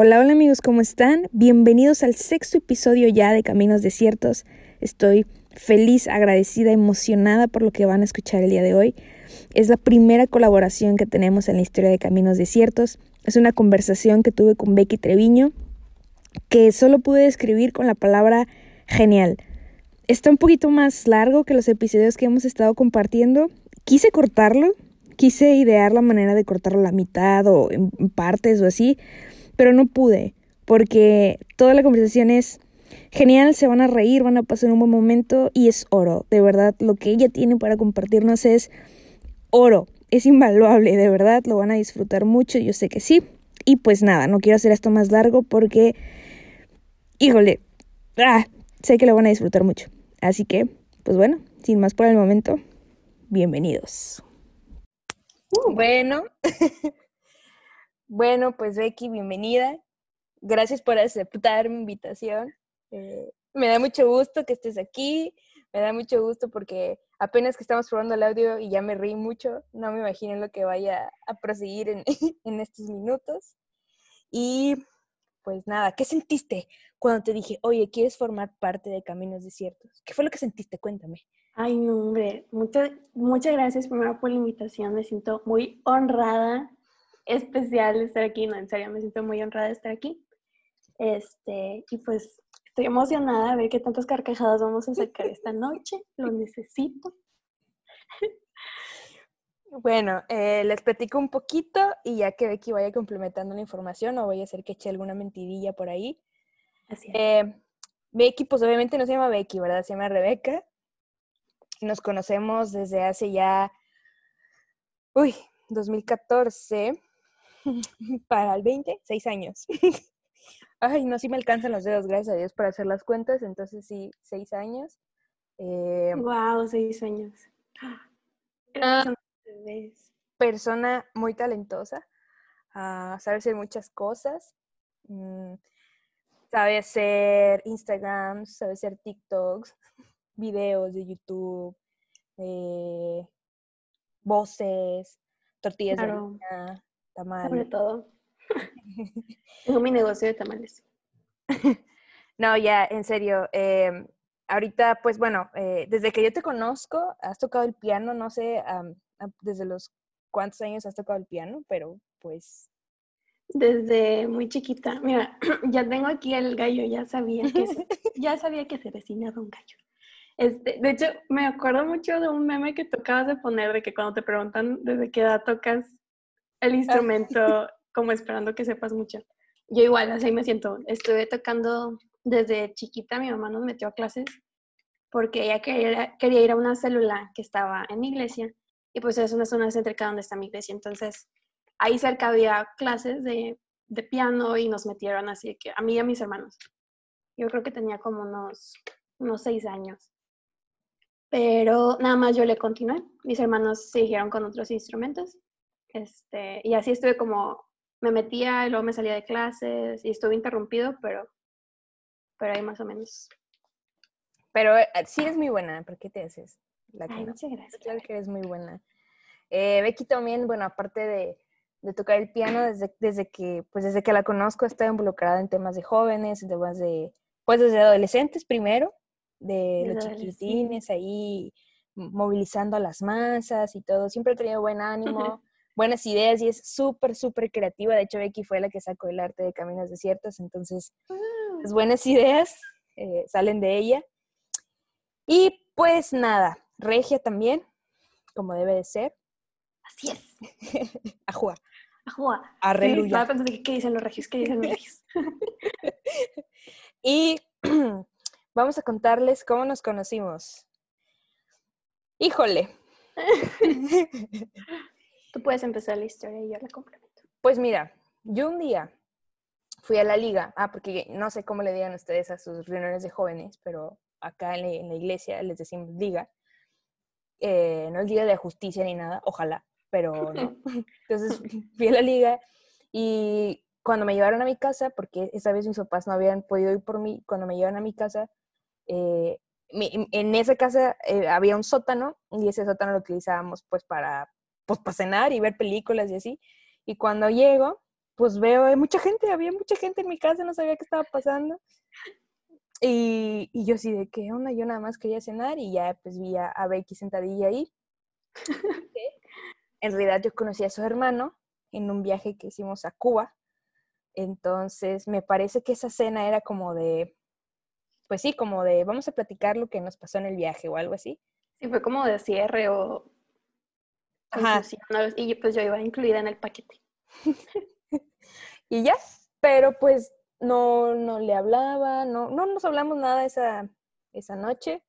Hola, hola amigos, ¿cómo están? Bienvenidos al sexto episodio ya de Caminos Desiertos. Estoy feliz, agradecida, emocionada por lo que van a escuchar el día de hoy. Es la primera colaboración que tenemos en la historia de Caminos Desiertos. Es una conversación que tuve con Becky Treviño que solo pude describir con la palabra genial. Está un poquito más largo que los episodios que hemos estado compartiendo. Quise cortarlo, quise idear la manera de cortarlo a la mitad o en partes o así, pero no pude, porque toda la conversación es genial, se van a reír, van a pasar un buen momento y es oro, de verdad, lo que ella tiene para compartirnos es oro, es invaluable, de verdad, lo van a disfrutar mucho, yo sé que sí. Y pues nada, no quiero hacer esto más largo porque, híjole, ah, sé que lo van a disfrutar mucho. Así que, pues bueno, sin más por el momento, bienvenidos. Bueno, Bueno, pues Becky, bienvenida. Gracias por aceptar mi invitación. Eh, me da mucho gusto que estés aquí. Me da mucho gusto porque apenas que estamos probando el audio y ya me reí mucho. No me imagino lo que vaya a proseguir en, en estos minutos. Y pues nada, ¿qué sentiste cuando te dije, oye, ¿quieres formar parte de Caminos Desiertos? ¿Qué fue lo que sentiste? Cuéntame. Ay, hombre, muchas, muchas gracias primero por la invitación. Me siento muy honrada especial estar aquí, no, en serio, me siento muy honrada de estar aquí. Este, y pues estoy emocionada a ver qué tantas carcajadas vamos a sacar esta noche, lo necesito. Bueno, eh, les platico un poquito y ya que Becky vaya complementando la información, o voy a hacer que eche alguna mentidilla por ahí. Así eh, Becky, pues obviamente no se llama Becky, ¿verdad? Se llama Rebeca. Nos conocemos desde hace ya, uy, 2014. para el 20, seis años. Ay, no, sí me alcanzan los dedos, gracias a Dios, para hacer las cuentas. Entonces, sí, seis años. wow, eh, seis años. persona muy talentosa. Uh, sabe hacer muchas cosas. Mm, sabe hacer Instagram, sabe hacer TikToks, videos de YouTube, eh, voces, tortillas de harina, sobre todo. Tengo mi negocio de tamales. no, ya, en serio. Em, ahorita, pues bueno, eh, desde que yo te conozco, has tocado el piano, no sé desde los cuántos años has tocado el piano, pero pues... Desde muy chiquita. Mira, ya tengo aquí el gallo, ya sabía que se, ya sabía que se vecinaba un gallo. Este, de hecho, me acuerdo mucho de un meme que tocabas de poner, de que cuando te preguntan desde qué edad tocas el instrumento como esperando que sepas mucho. Yo igual, así me siento. Estuve tocando desde chiquita, mi mamá nos metió a clases porque ella quería, quería ir a una célula que estaba en mi iglesia y pues es una zona céntrica donde está mi iglesia. Entonces, ahí cerca había clases de, de piano y nos metieron así que a mí y a mis hermanos. Yo creo que tenía como unos, unos seis años. Pero nada más yo le continué. Mis hermanos siguieron con otros instrumentos este, y así estuve como, me metía y luego me salía de clases y estuve interrumpido, pero, pero ahí más o menos. Pero eh, sí es muy buena, ¿por qué te haces? La Ay, muchas gracias. Claro que eres muy buena. Eh, Becky también, bueno, aparte de, de tocar el piano, desde, desde, que, pues desde que la conozco, está involucrada en temas de jóvenes, en temas de, pues desde adolescentes primero, de los chiquitines ahí movilizando a las masas y todo. Siempre he tenido buen ánimo buenas ideas y es súper, súper creativa. De hecho, Becky fue la que sacó el arte de Caminos Desiertos, entonces las pues, buenas ideas eh, salen de ella. Y pues nada, regia también, como debe de ser. Así es. Ajua. Ajua. Arreluya. Sí, ¿Qué dicen los regios? ¿Qué dicen los regios? y vamos a contarles cómo nos conocimos. Híjole. Tú puedes empezar la historia y yo la complemento. Pues mira, yo un día fui a la liga, ah, porque no sé cómo le digan ustedes a sus reuniones de jóvenes, pero acá en la, iglesia les decimos liga. Eh, no es liga de justicia ni nada, ojalá, pero no. Entonces fui a la liga y cuando me llevaron a mi casa, porque esa vez mis papás no habían podido ir por mí, cuando me llevaron a mi casa, eh, en esa casa eh, había un sótano y ese sótano lo utilizábamos pues para pues para cenar y ver películas y así. Y cuando llego, pues veo, hay mucha gente, había mucha gente en mi casa, no sabía qué estaba pasando. Y, y yo así de, ¿qué onda? Yo nada más quería cenar y ya pues vi a, a Becky sentadilla ahí. en realidad yo conocí a su hermano en un viaje que hicimos a Cuba. Entonces me parece que esa cena era como de, pues sí, como de, vamos a platicar lo que nos pasó en el viaje o algo así. Sí, fue como de cierre o... Ajá. Y pues yo iba incluida en el paquete. y ya, pero pues no, no le hablaba, no, no nos hablamos nada esa, esa noche,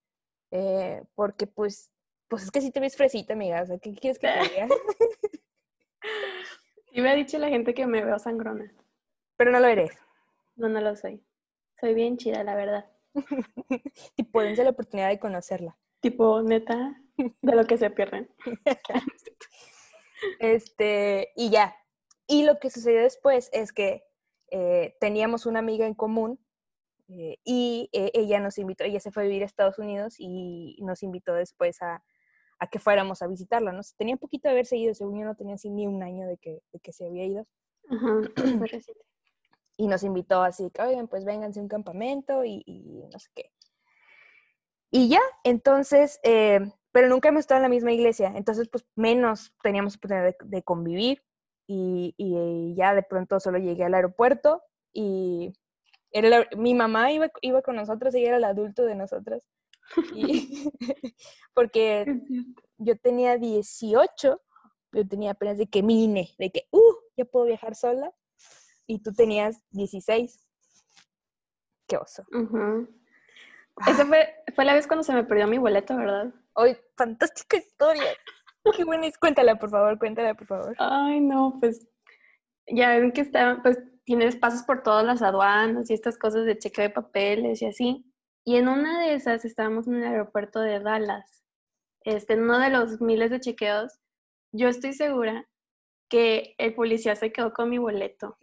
eh, porque pues, pues es que si te ves fresita, amiga, o sea, ¿qué quieres que te diga? Y me ha dicho la gente que me veo sangrona. pero no lo eres. No, no lo soy. Soy bien chida, la verdad. tipo, dense la oportunidad de conocerla. Tipo, neta, de lo que se pierden. Este, y ya. Y lo que sucedió después es que eh, teníamos una amiga en común eh, y eh, ella nos invitó, ella se fue a vivir a Estados Unidos y nos invitó después a, a que fuéramos a visitarla, ¿no? Tenía poquito de haber seguido, según yo no tenía así ni un año de que, de que se había ido. Ajá, reciente. Y nos invitó así, que, oigan, pues vénganse a un campamento y, y no sé qué. Y ya, entonces, eh, pero nunca hemos estado en la misma iglesia, entonces pues menos teníamos oportunidad de, de convivir y, y ya de pronto solo llegué al aeropuerto y era la- mi mamá iba, iba con nosotros, ella era el adulto de nosotras. Y, porque yo tenía 18, yo tenía apenas de que mine, de que, uh, ya puedo viajar sola, y tú tenías 16. Qué oso. Ujú. Esa fue, fue la vez cuando se me perdió mi boleto, ¿verdad? Hoy, fantástica historia. Qué buena es. Cuéntala, por favor, cuéntala, por favor. Ay, no, pues ya ven que está, pues tienes pasos por todas las aduanas y estas cosas de chequeo de papeles y así. Y en una de esas estábamos en el aeropuerto de Dallas, este, en uno de los miles de chequeos. Yo estoy segura que el policía se quedó con mi boleto,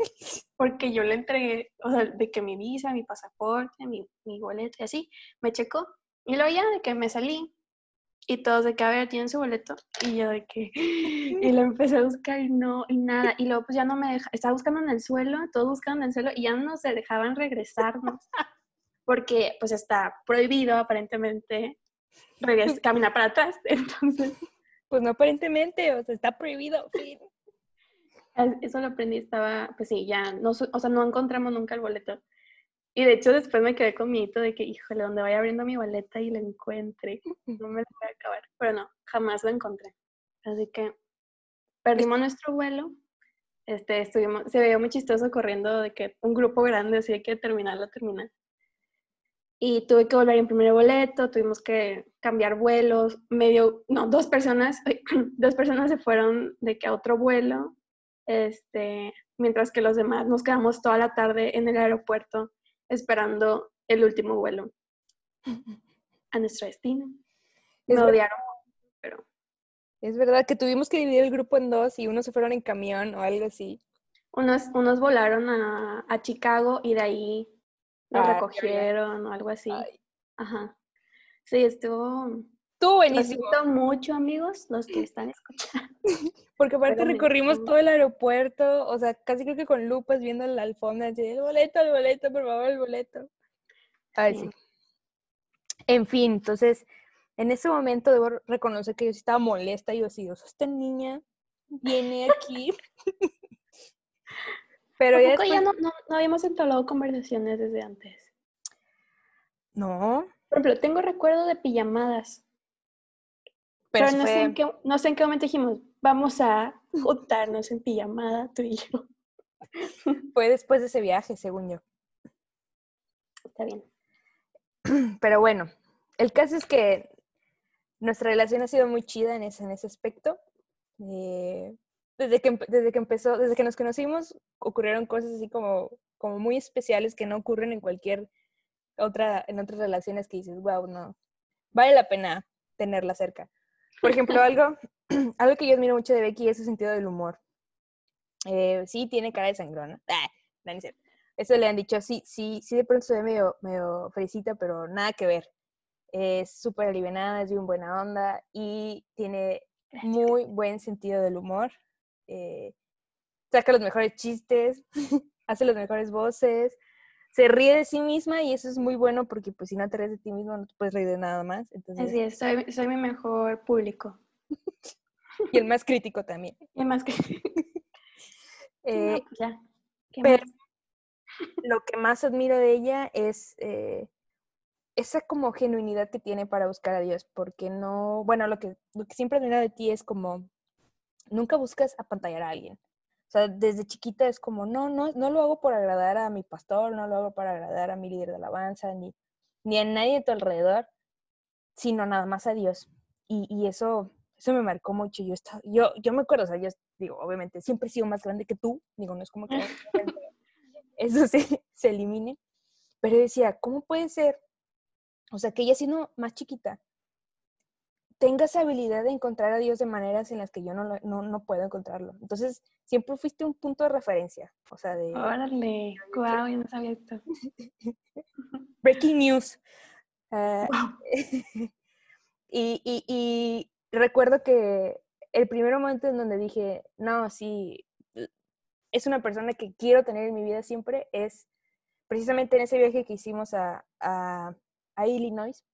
porque yo le entregué, o sea, de que mi visa, mi pasaporte, mi, mi boleto y así, me checó. Y luego ya de que me salí, y todos de que, a ver, tienen su boleto. Y yo de que, y lo empecé a buscar y no, y nada. Y luego pues ya no me deja, estaba buscando en el suelo, todos buscando en el suelo y ya no se dejaban regresarnos. Porque pues está prohibido aparentemente caminar para atrás. Entonces, Pues no aparentemente, o sea, está prohibido. fin. eso lo aprendí, estaba, pues sí, ya, no, o sea, no encontramos nunca el boleto. Y de hecho después me quedé con mi hito de que, híjole, donde vaya abriendo mi boleta y la encuentre, no me la voy a acabar. Pero no, jamás la encontré. Así que perdimos nuestro vuelo. Este, estuvimos, se veía muy chistoso corriendo de que un grupo grande, así que terminar. Y tuve que volver a imprimir el boleto, tuvimos que cambiar vuelos, medio, no, dos personas, dos personas se fueron de que a otro vuelo, este, mientras que los demás nos quedamos toda la tarde en el aeropuerto esperando el último vuelo a nuestro destino. Es Me ver- odiaron, pero Es verdad que tuvimos que dividir el grupo en dos y unos se fueron en camión o algo así. unos, unos volaron a, a Chicago y de ahí nos Ah, recogieron o algo así. Ay, Ajá. Sí, estuvo... Estuvo buenísimo. siento mucho, amigos, los que están escuchando. Porque aparte Pero recorrimos todo el aeropuerto, o sea, casi creo que con lupas viendo la alfombra, así, el boleto, el boleto, por favor, el boleto. Ay, sí. En fin, entonces, en ese momento debo reconocer que yo sí estaba molesta y yo sí, o sea, esta niña viene aquí. Pero ya no, no, no habíamos entablado conversaciones desde antes. No, Por ejemplo, tengo recuerdo de pijamadas, pero, pero, no, sé en qué, no sé en qué momento dijimos, vamos a juntarnos en pijamada tú y yo. fue después de ese viaje, según yo. Está bien. Pero bueno, el caso es que nuestra relación ha sido muy chida en ese, en ese aspecto. Eh, desde, que, desde que empezó, desde que nos conocimos, ocurrieron cosas así como, como muy especiales que no ocurren en cualquier otra, en otras relaciones que dices, wow, no, vale la pena tenerla cerca. Por ejemplo, algo, algo que yo admiro mucho de Becky es su sentido del humor. Eh, sí, tiene cara de sangrona. Ah, no, no. Eso le han dicho, sí, sí, sí, de pronto se ve medio, medio fresita, pero nada que ver. Es súper alivianada, es bien buena onda y tiene muy buen sentido del humor. Eh, saca los mejores chistes, hace las mejores voces, se ríe de sí misma y eso es muy bueno porque pues si no te ríes de ti mismo no te puedes reír de nada más. Entonces... Así es, soy, soy mi mejor público. y el más crítico también. Y el más crítico. eh, pero lo que más admiro de ella es eh, esa como genuinidad que tiene para buscar a Dios, porque no, bueno, lo que, lo que siempre admiro de ti es como, nunca buscas apantallar a alguien. O sea, desde chiquita es como, no, no, no lo hago por agradar a mi pastor, no lo hago para agradar a mi líder de alabanza, ni, ni a nadie de tu alrededor, sino nada más a Dios. Y, y eso, eso me marcó mucho. Yo, estaba, yo, yo me acuerdo, o sea, yo digo, obviamente, siempre he sido más grande que tú, digo, no es como que eso se, se elimine, pero decía, ¿cómo puede ser? O sea, que ella siendo más chiquita, tenga esa habilidad de encontrar a Dios de maneras en las que yo no, no, no puedo encontrarlo. Entonces, siempre fuiste un punto de referencia. O sea, de... Órale, wow, yo no sabía esto. Breaking news. Uh, y, y, y, recuerdo que el primer momento en donde dije, no, sí, es una persona que quiero tener en mi vida siempre, es precisamente en ese viaje que hicimos a, a, a Illinois.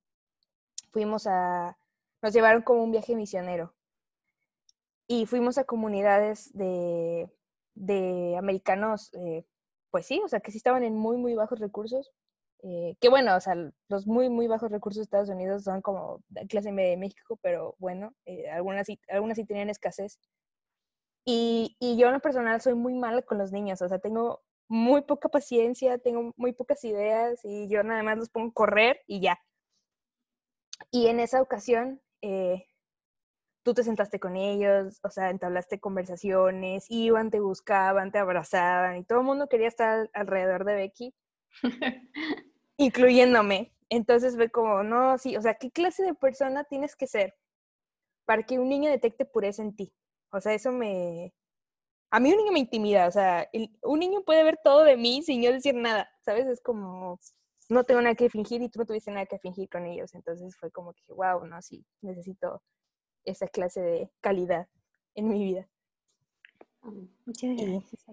Fuimos a, nos llevaron como un viaje misionero y fuimos a comunidades de, de americanos, eh, pues sí, o sea, que sí estaban en muy, muy bajos recursos. Eh, que bueno, o sea, los muy, muy bajos recursos de Estados Unidos son como la clase media de México, pero bueno, eh, algunas, sí, algunas sí tenían escasez. Y, y yo en lo personal soy muy mala con los niños, o sea, tengo muy poca paciencia, tengo muy pocas ideas y yo nada más los pongo a correr y ya. Y en esa ocasión, eh, tú te sentaste con ellos, o sea, entablaste conversaciones, iban, te buscaban, te abrazaban y todo el mundo quería estar alrededor de Becky, incluyéndome. Entonces fue como, no, sí, o sea, ¿qué clase de persona tienes que ser para que un niño detecte pureza en ti? O sea, eso me... A mí un niño me intimida, o sea, el, un niño puede ver todo de mí sin yo decir nada, ¿sabes? Es como, no tengo nada que fingir y tú no tuviste nada que fingir con ellos. Entonces fue como que, wow, no, sí, necesito esa clase de calidad en mi vida. Muchas gracias.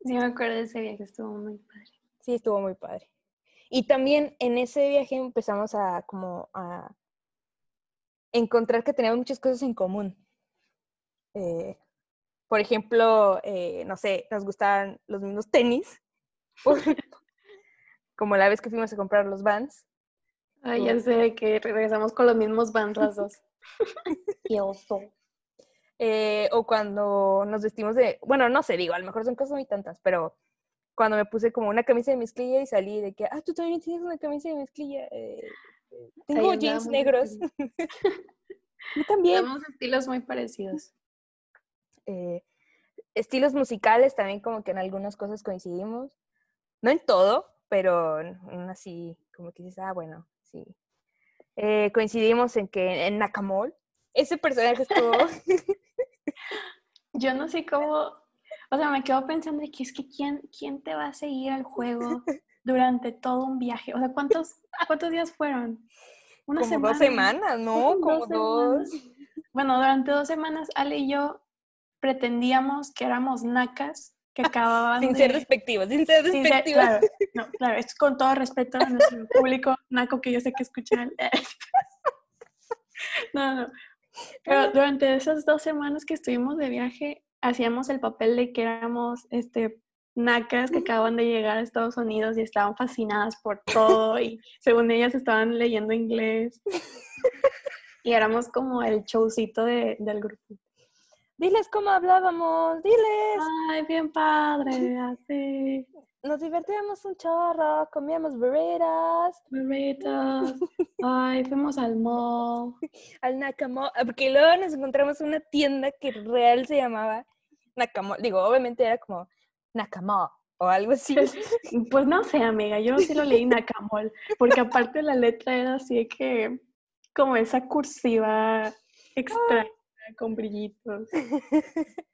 Sí, me acuerdo de ese viaje, estuvo muy padre. Sí, estuvo muy padre. Y también en ese viaje empezamos a como a encontrar que teníamos muchas cosas en común. Eh, por ejemplo, eh, no sé, nos gustaban los mismos tenis, como la vez que fuimos a comprar los Vans. Ay, ya sé que regresamos con los mismos Vans las dos. Qué oso. Eh, o cuando nos vestimos de, bueno, no sé, digo, a lo mejor son cosas muy tantas, pero cuando me puse como una camisa de mezclilla y salí de que, ah, tú también tienes una camisa de mezclilla. Eh, tengo jeans negros. Yo también. Tenemos estilos muy parecidos. Eh, estilos musicales también como que en algunas cosas coincidimos. No en todo, pero así como que dices, ah, bueno, sí. Eh, coincidimos en que en Nakamol, ese personaje estuvo... Yo no sé cómo, o sea, me quedo pensando de que es que quién, quién te va a seguir al juego durante todo un viaje. O sea, ¿cuántos, cuántos días fueron? Una como semana. dos semanas, ¿no? Como dos. Bueno, durante dos semanas Ale y yo pretendíamos que éramos nacas que acababan sin ser despectivos, sin ser despectivos. claro, no, claro, es con todo respeto a nuestro público naco que yo sé que escuchan. no, no. Pero durante esas dos semanas que estuvimos de viaje, hacíamos el papel de que éramos este, nacas que acaban de llegar a Estados Unidos y estaban fascinadas por todo y según ellas estaban leyendo inglés. Y éramos como el showcito de, del grupo. Diles cómo hablábamos, diles. Ay, bien padre, así. Nos divertíamos un chorro, comíamos burritos. Burritos. Ay, fuimos al mall. Al Nakamall, ah, porque luego nos encontramos una tienda que real se llamaba Nakamall. Digo, obviamente era como Nakamall o algo así. Pues no sé, amiga, yo sí lo leí Nakamall, porque aparte la letra era así que, como esa cursiva extraña con brillitos.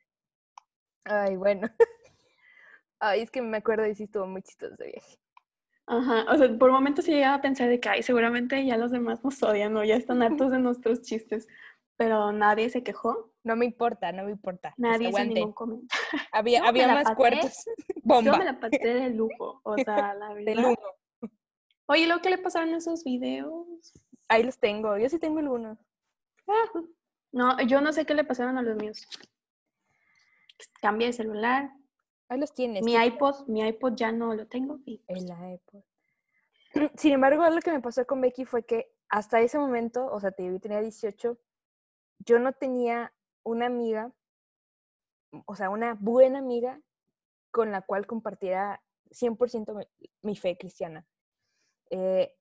Ay, bueno. Ay, es que me acuerdo y sí estuvo muy chistoso ese viaje. Ajá, o sea, por momentos sí llegaba a pensar de que, ay, seguramente ya los demás nos odian o ya están hartos de nuestros chistes. pero nadie se quejó. No me importa, no me importa. Nadie hizo ningún comentario. Había, había más pasé- cuartos. Yo Bomba. me la pasé de lujo, o sea, la verdad. uno. Oye, ¿lo que le pasaron esos videos? Ahí los tengo. Yo sí tengo el uno. Ah, No, yo no sé qué le pasaron a los míos. Cambié de celular. Ahí los tienes. Mi ¿qué- iPod, mi iPod ya no lo tengo. y El iPod. Sin embargo, lo que me pasó con Becky fue que hasta ese momento, o sea, yo tenía 18, yo no tenía una amiga, o sea, una buena amiga con la cual compartiera 100% mi, mi fe cristiana. Eh,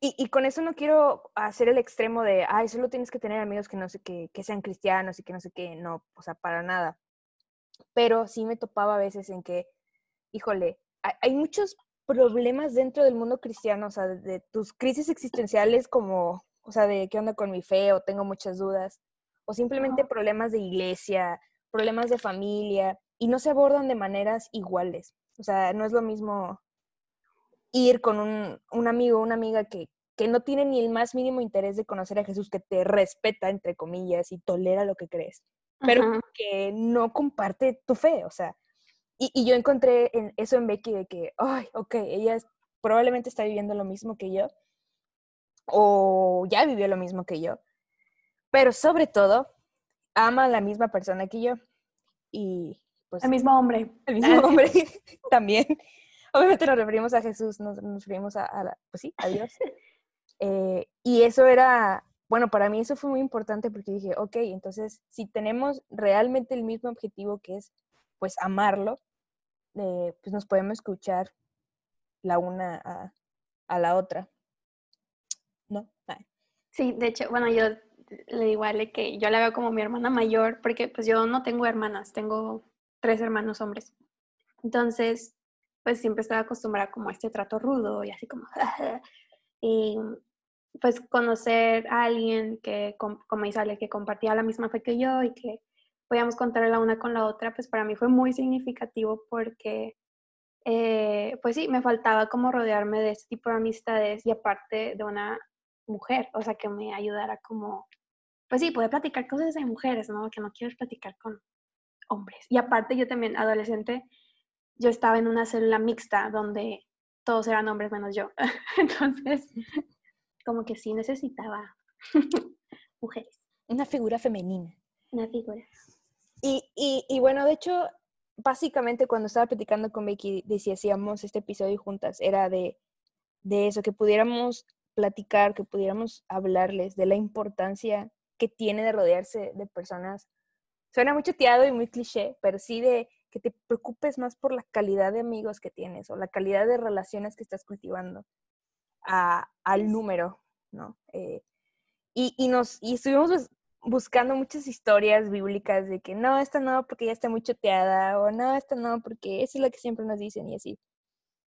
y, y con eso no quiero hacer el extremo de, ay, solo tienes que tener amigos que no sé qué, que sean cristianos y que no sé qué, no, o sea, para nada. Pero sí me topaba a veces en que, híjole, hay, hay muchos problemas dentro del mundo cristiano, o sea, de, de tus crisis existenciales como, o sea, de qué onda con mi fe o tengo muchas dudas, o simplemente problemas de iglesia, problemas de familia, y no se abordan de maneras iguales. O sea, no es lo mismo ir con un, un amigo una amiga que, que no tiene ni el más mínimo interés de conocer a Jesús, que te respeta, entre comillas, y tolera lo que crees, pero Ajá. que no comparte tu fe, o sea. Y, y yo encontré en eso en Becky de que, ay, ok, ella probablemente está viviendo lo mismo que yo, o ya vivió lo mismo que yo, pero sobre todo ama a la misma persona que yo. Y pues El mismo hombre. el mismo hombre también. Obviamente nos referimos a Jesús, nos, nos referimos a, a la- pues sí, a Dios. Eh, y eso era, bueno, para mí eso fue muy importante porque dije, ok, entonces si tenemos realmente el mismo objetivo que es, pues, amarlo, eh, pues nos podemos escuchar la una a, a la otra. ¿No? Ah, Sí, de hecho, bueno, yo le digo a Ale que yo la veo como mi hermana mayor, porque pues yo no tengo hermanas, tengo tres hermanos hombres. Entonces, pues siempre estaba acostumbrada como a este trato rudo y así como... y pues conocer a alguien que, com- como Ale, que compartía la misma fe que yo y que podíamos contar la una con la otra, pues para mí fue muy significativo porque, eh, pues sí, me faltaba como rodearme de este tipo de amistades y aparte de una mujer, o sea, que me ayudara como, pues sí, poder platicar cosas de mujeres, ¿no? Que no quiero platicar con hombres. Y aparte yo también, adolescente, yo estaba en una célula mixta donde todos eran hombres menos yo. Entonces, como que sí necesitaba mujeres, Una figura femenina. una figura. Y, y, y bueno, de hecho, básicamente cuando estaba platicando con Becky, de si hacíamos este episodio juntas, era de, de eso, que pudiéramos platicar, que pudiéramos hablarles de la importancia que tiene de rodearse de personas. Suena muy choteado y muy cliché, pero sí de que te preocupes más por la calidad de amigos que tienes o la calidad de relaciones que estás cultivando a- al número, ¿no? Eh, y, y nos y estuvimos bus- buscando muchas historias bíblicas de que no, esta no porque ya está muy choteada o no, esta no porque esa es la que siempre nos dicen y así.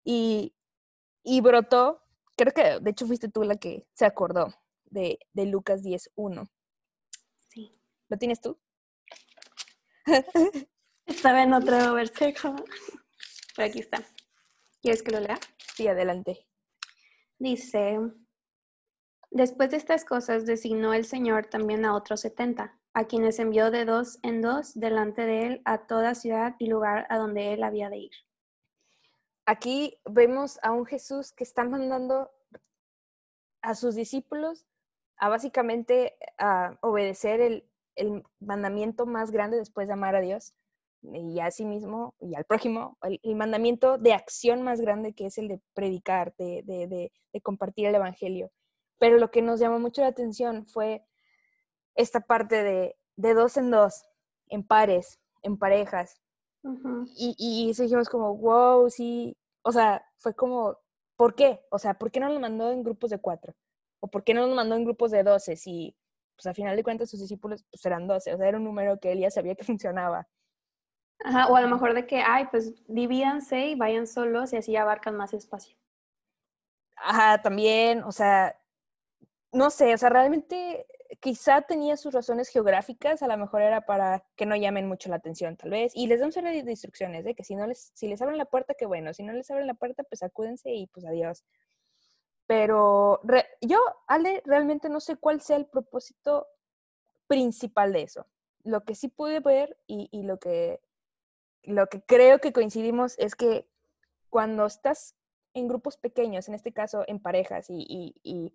Y, y brotó, creo que de hecho fuiste tú la que se acordó de, de Lucas 10.1. Sí. ¿Lo tienes tú? Estaba en otro versículo. Pero aquí está. ¿Quieres que lo lea? Sí, adelante. Dice, después de estas cosas designó el Señor también a otros setenta, a quienes envió de dos en dos delante de él a toda ciudad y lugar a donde él había de ir. Aquí vemos a un Jesús que está mandando a sus discípulos a básicamente a obedecer el, el mandamiento más grande después de amar a Dios y a sí mismo y al prójimo, el, el mandamiento de acción más grande que es el de predicar, de, de, de, de compartir el Evangelio. Pero lo que nos llamó mucho la atención fue esta parte de, de dos en dos, en pares, en parejas, Ujú. y, y eso dijimos como, wow, sí, o sea, fue como, ¿por qué? O sea, ¿por qué no lo mandó en grupos de cuatro? ¿O por qué no lo mandó en grupos de doce? Si, pues al final de cuentas sus discípulos pues eran doce, o sea, era un número que él ya sabía que funcionaba. Ajá, o a lo mejor de que, ay, pues divídanse y vayan solos y así abarcan más espacio. Ajá, también, o sea, no sé, o sea, realmente quizá tenía sus razones geográficas, a lo mejor era para que no llamen mucho la atención, tal vez, y les dan serie de instrucciones, de que si no les, si les abren la puerta, qué bueno, si no les abren la puerta, pues acúdense y pues adiós. Pero yo, Ale, realmente no sé cuál sea el propósito principal de eso. Lo que sí pude ver y lo, que, lo que creo que coincidimos es que cuando estás en grupos pequeños, en este caso en parejas y, y,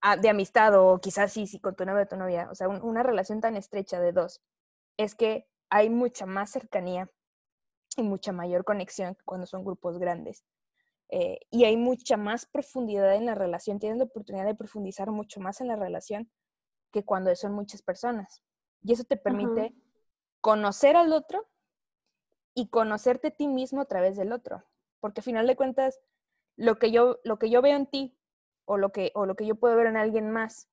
ah, de amistad o quizás sí, sí con tu novia o tu novia, o sea, una relación tan estrecha de dos, es que hay mucha más cercanía y mucha mayor conexión cuando son grupos grandes. Eh, y hay mucha más profundidad en la relación, tienes la oportunidad de profundizar mucho más en la relación que cuando son muchas personas. Y eso te permite conocer al otro y conocerte a ti mismo a través del otro. Porque al final de cuentas, lo que yo, lo que yo veo en ti o lo, que, o lo que yo puedo ver en alguien más,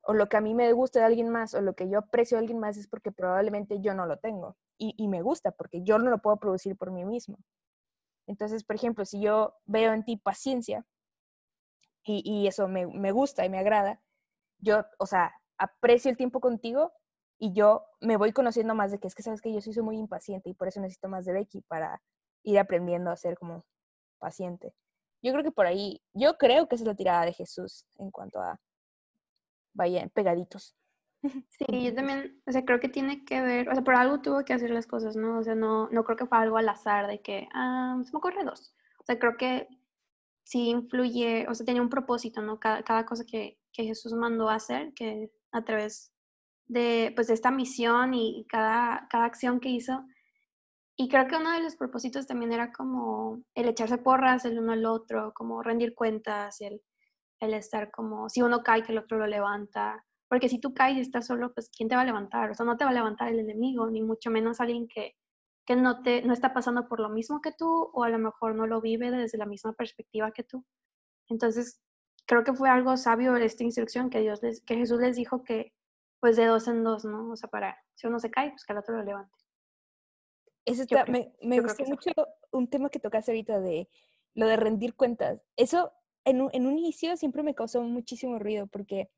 o lo que a mí me gusta de alguien más, o lo que yo aprecio de alguien más es porque probablemente yo no lo tengo. Y, y me gusta porque yo no lo puedo producir por mí mismo. Entonces, por ejemplo, si yo veo en ti paciencia y, y eso me, me, gusta y me agrada, yo, o sea, aprecio el tiempo contigo y yo me voy conociendo más de que es que sabes que yo soy muy impaciente y por eso necesito más de Becky para ir aprendiendo a ser como paciente. Yo creo que por ahí, yo creo que esa es la tirada de Jesús en cuanto a, vayan, pegaditos. Sí, yo también, o sea, creo que tiene que ver, o sea, por algo tuvo que hacer las cosas, ¿no? O sea, no, no creo que fue algo al azar de que, ah, se me ocurre dos. O sea, creo que sí influye, o sea, tenía un propósito, ¿no? Cada, cada cosa que, que Jesús mandó a hacer, que a través de, pues, de esta misión y cada, cada acción que hizo, y creo que uno de los propósitos también era como el echarse porras el uno al otro, como rendir cuentas, el, el estar como, si uno cae, que el otro lo levanta. Porque si tú caes y estás solo, pues ¿quién te va a levantar? O sea, no te va a levantar el enemigo, ni mucho menos alguien que, que no, te, no está pasando por lo mismo que tú o a lo mejor no lo vive desde la misma perspectiva que tú. Entonces, creo que fue algo sabio esta instrucción que, Dios les, que Jesús les dijo que pues de dos en dos, ¿no? O sea, para, si uno se cae, pues que el otro lo levante me, me gustó mucho un tema que tocaste ahorita de lo de rendir cuentas. Eso en un, en un inicio siempre me causó muchísimo ruido porque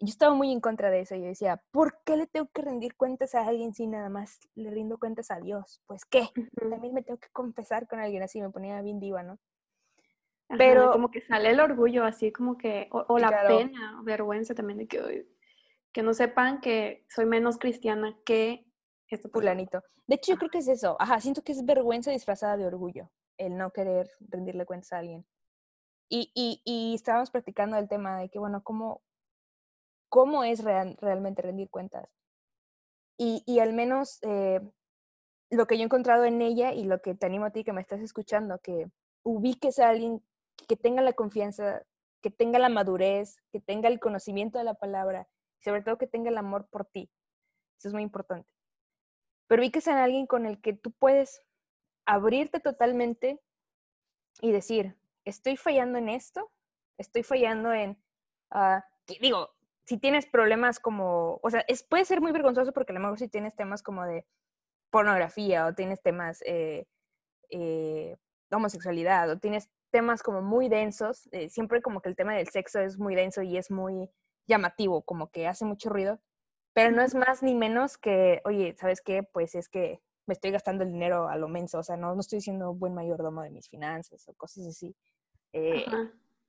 yo estaba muy en contra de eso. Yo decía, ¿por qué le tengo que rendir cuentas a alguien si nada más le rindo cuentas a Dios? Pues qué, también me tengo que confesar con alguien así, me ponía bien diva, ¿no? Pero como que sale el orgullo así como que, o, la pena, vergüenza también de que, que no sepan que soy menos cristiana que este fulanito. De hecho, yo creo que es eso. Ajá, siento que es vergüenza disfrazada de orgullo, el no querer rendirle cuentas a alguien. Y, y, y estábamos practicando el tema de que, bueno, ¿cómo, cómo es realmente rendir cuentas? Y, y al menos eh, lo que yo he encontrado en ella y lo que te animo a ti que me estás escuchando, que ubiques a alguien que tenga la confianza, que tenga la madurez, que tenga el conocimiento de la palabra, sobre todo que tenga el amor por ti. Eso es muy importante pero vi que en alguien con el que tú puedes abrirte totalmente y decir, estoy fallando en esto, estoy fallando en, uh, digo, si tienes problemas como, o sea, es, puede ser muy vergonzoso porque a lo mejor si tienes temas como de pornografía o tienes temas eh, eh, de homosexualidad o tienes temas como muy densos, eh, siempre como que el tema del sexo es muy denso y es muy llamativo, como que hace mucho ruido. Pero no es más ni menos que, oye, ¿sabes qué? Pues es que me estoy gastando el dinero a lo menso, o sea, no, no estoy siendo buen mayordomo de mis finanzas o cosas así. Eh,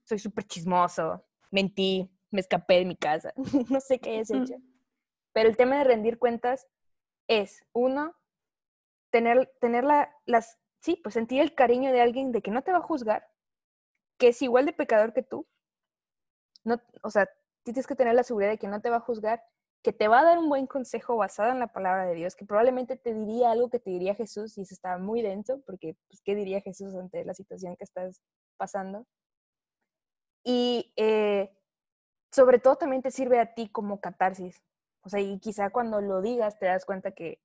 soy súper chismoso, mentí, me escapé de mi casa, no sé qué es hecho. Pero el tema de rendir cuentas es, uno, tener, tener la, las, sí, pues sentir el cariño de alguien de que no te va a juzgar, que es igual de pecador que tú. No, o sea, tienes que tener la seguridad de que no te va a juzgar que te va a dar un buen consejo basado en la palabra de Dios, que probablemente te diría algo que te diría Jesús y eso está muy denso, porque pues, ¿qué diría Jesús ante la situación que estás pasando? Y eh, sobre todo también te sirve a ti como catarsis. O sea, y quizá cuando lo digas te das cuenta que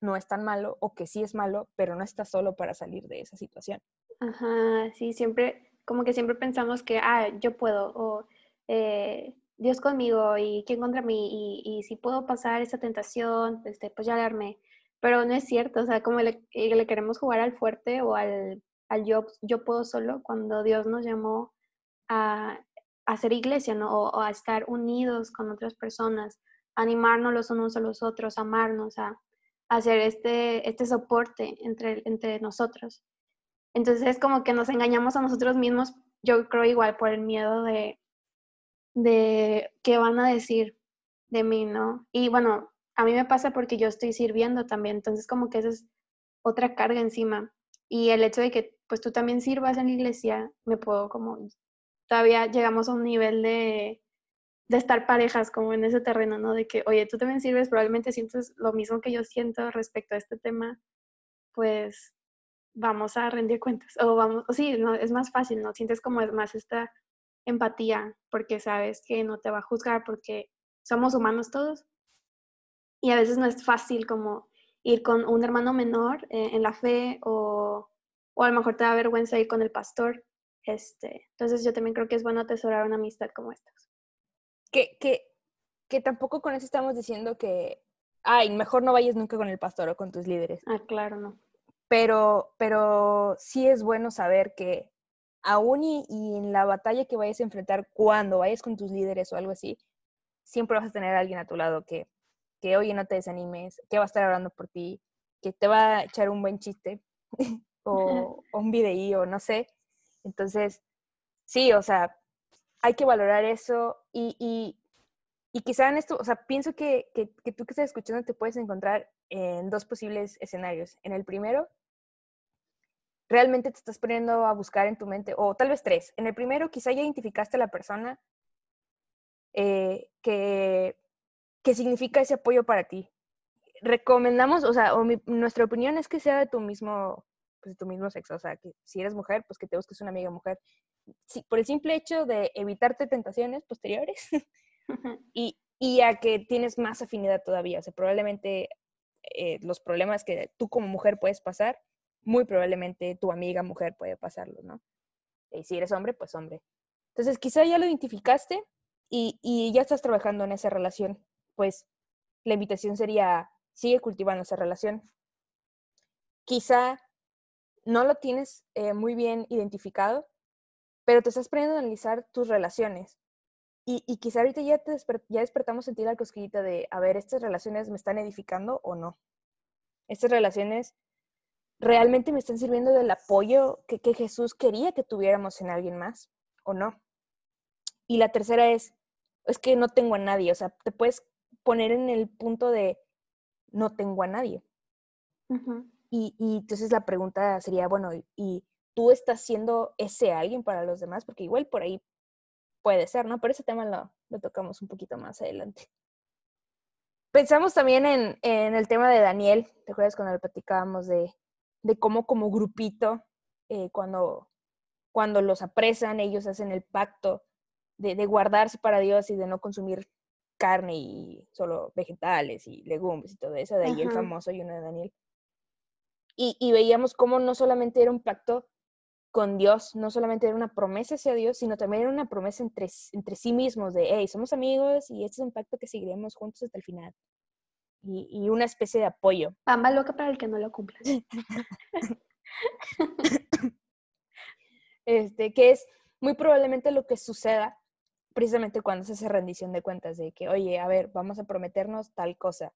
no es tan malo o que sí es malo, pero no estás solo para salir de esa situación. Ajá, sí, siempre, como que siempre pensamos que, ah, yo puedo, o eh, Dios conmigo y quién contra mí y, si puedo pasar esa tentación, este, pues ya le Pero no es cierto, o sea, como le, eh, le queremos jugar al fuerte o al, al yo, yo puedo solo cuando Dios nos llamó a, hacer iglesia, ¿no? O, a estar unidos con otras personas, animarnos los unos a los otros, amarnos, a, a hacer este, este soporte entre, entre nosotros. Entonces es como que nos engañamos a nosotros mismos, yo creo igual por el miedo de, de qué van a decir de mí, ¿no? Y bueno, a mí me pasa porque yo estoy sirviendo también, entonces como que esa es otra carga encima. Y el hecho de que pues tú también sirvas en la iglesia, me puedo como, todavía llegamos a un nivel de, de estar parejas como en ese terreno, ¿no? De que, oye, tú también sirves, probablemente sientes lo mismo que yo siento respecto a este tema, pues vamos a rendir cuentas. O vamos, sí, no, es más fácil, ¿no? Sientes como es más esta empatía, porque sabes que no te va a juzgar, porque somos humanos todos. Y a veces no es fácil como ir con un hermano menor eh, en la fe o, o, a lo mejor te da vergüenza ir con el pastor. Este, entonces yo también creo que es bueno atesorar una amistad como esta. Que, que, que tampoco con eso estamos diciendo que, ay, mejor no vayas nunca con el pastor o con tus líderes. Ah, claro, no. Pero, pero sí es bueno saber que aún y, y, en la batalla que vayas a enfrentar cuando vayas con tus líderes o algo así, siempre vas a tener a alguien a tu lado que, que oye, no te desanimes, que va a estar hablando por ti, que te va a echar un buen chiste o, o, un videí o no sé. Entonces, sí, o sea, hay que valorar eso y, y, y quizá en esto, o sea, pienso que, que, que tú que estás escuchando te puedes encontrar en dos posibles escenarios. En el primero, realmente te estás poniendo a buscar en tu mente, o tal vez tres. En el primero, quizá ya identificaste a la persona eh, que, que significa ese apoyo para ti. Recomendamos, o sea, o mi, nuestra opinión es que sea de tu mismo, pues de tu mismo sexo, o sea, que si eres mujer, pues que te busques una amiga mujer. Sí, por el simple hecho de evitarte tentaciones posteriores y, y a que tienes más afinidad todavía, o sea, probablemente eh, los problemas que tú como mujer puedes pasar, muy probablemente tu amiga mujer puede pasarlo, ¿no? Y si eres hombre, pues hombre. Entonces, quizá ya lo identificaste y, y ya estás trabajando en esa relación, pues la invitación sería, sigue cultivando esa relación. Quizá no lo tienes eh, muy bien identificado, pero te estás poniendo a analizar tus relaciones. Y, y quizá ahorita ya, te ya despertamos en ti la cosquillita de, a ver, ¿estas relaciones me están edificando o no? Estas relaciones realmente me están sirviendo del apoyo que, que Jesús quería que tuviéramos en alguien más o no. Y la tercera es, es que no tengo a nadie, o sea, te puedes poner en el punto de no tengo a nadie. Uh -huh. y, y, entonces la pregunta sería, bueno, ¿y tú estás siendo ese alguien para los demás? Porque igual por ahí puede ser, ¿no? Pero ese tema lo, lo tocamos un poquito más adelante. Pensamos también en, en, el tema de Daniel, ¿te acuerdas cuando le platicábamos de, de cómo como grupito, eh, cuando, cuando los apresan, ellos hacen el pacto de, de, guardarse para Dios y de no consumir carne y solo vegetales y legumbres y todo eso, de ahí Ajá. el famoso ayuno de Daniel. Y, y veíamos cómo no solamente era un pacto con Dios, no solamente era una promesa hacia Dios, sino también era una promesa entre, entre sí mismos de, hey, somos amigos y este es un pacto que seguiremos juntos hasta el final. Y, y una especie de apoyo. Pamba loca para el que no lo cumpla. este, que es muy probablemente lo que suceda precisamente cuando se hace rendición de cuentas, de que, oye, a ver, vamos a prometernos tal cosa.